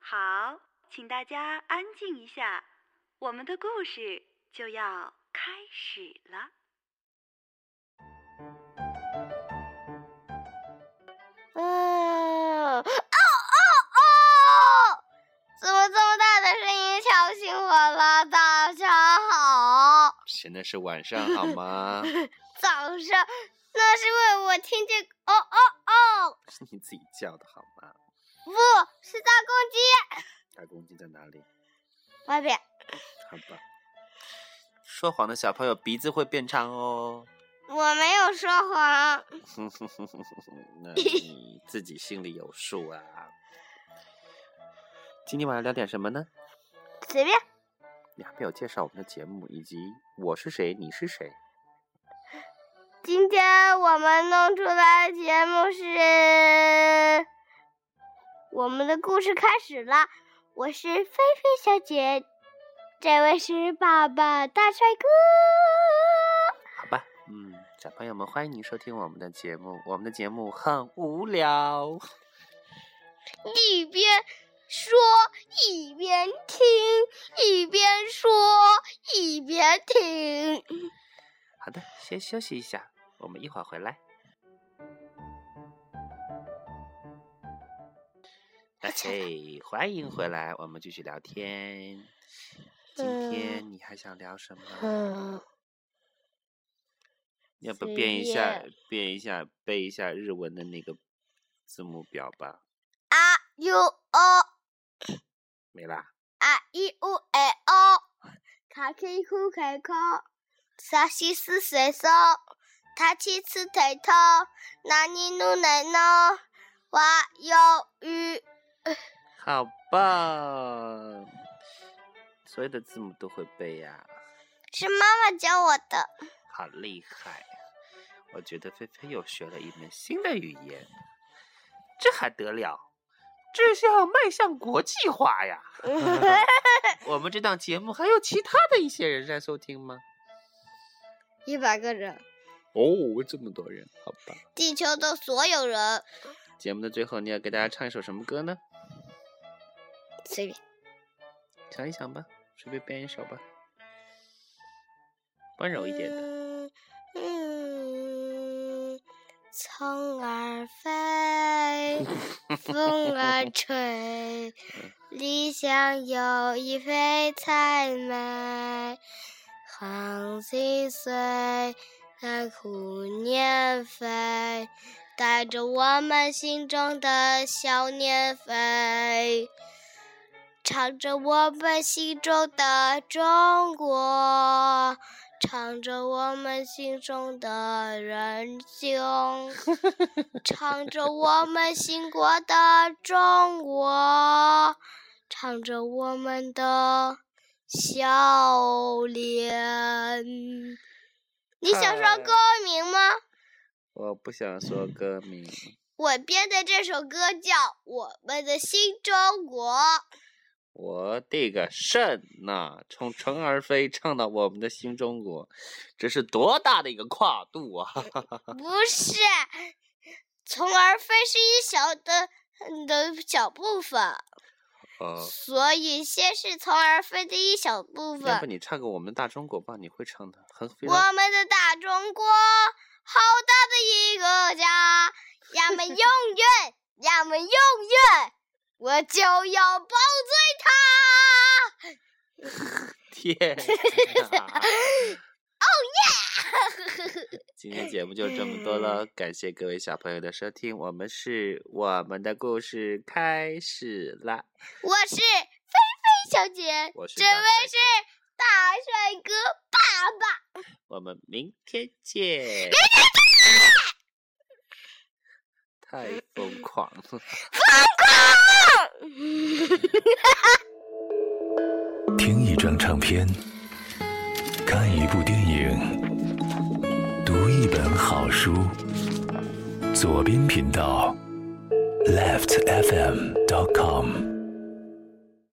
好，请大家安静一下，我们的故事就要开始了。好，现在是晚上好吗？早上那是因为我听见哦哦哦，是你自己叫的好吗？不是大公鸡大公鸡在哪里？外边。好吧。说谎的小朋友鼻子会变长哦。我没有说谎，那你自己心里有数啊。今天晚上聊点什么呢？随便。你还没有介绍我们的节目，以及我是谁，你是谁。今天我们弄出来的节目是，我们的故事开始了。我是菲菲小姐，这位是爸爸大帅哥。好吧，嗯，小朋友们，欢迎你收听我们的节目。我们的节目很无聊，一边说一边听，一边说一边听。好的，先休息一下，我们一会儿回来。嘿，欢迎回来，我们继续聊天。今天你还想聊什么？嗯，要不变一下变，一下，背一下日文的那个字母表吧？啊 u o 没啦。あいうえおかきくけこさしすせそたちつてとなにぬねのわよう好棒！所有的字母都会背呀、是妈妈教我的。好厉害！我觉得菲菲又学了一门新的语言，这还得了？ 这是要迈向国际化呀！我们这档节目还有其他的一些人在收听吗？一百个人，哦，这么多人，好吧。地球的所有人，节目的最后，你要给大家唱一首什么歌呢？随便。想一想吧，随便编一首吧，温柔一点的。嗯嗯，虫儿飞，风儿吹，理想有一飞彩美。黄细碎，在虎年飞，带着我们心中的小年飞。唱着我们心中的中国，唱着我们心中的人兄，唱着我们兴国的中国，唱着我们的笑脸。你想说歌名吗？我不想说歌名，我编的这首歌叫《我们的新中国》。我的个神呐！从虫儿飞唱到我们的新中国，这是多大的一个跨度啊！不是，虫儿飞是一小的的小部分，呃，所以先是虫儿飞的一小部分要不。你唱个我们的大中国吧？你会唱的，很非我们的大中国，好大的一个家，呀们永远，呀们永远，我就要抱醉它。天哪！今天节目就这么多了，感谢各位小朋友的收听，我们是我们的故事开始啦。我是菲菲小姐，我是这位是大帅哥爸爸。我们明天见。太疯狂了！听一张唱片，看一部电影，读一本好书。左边频道，leftfm.com。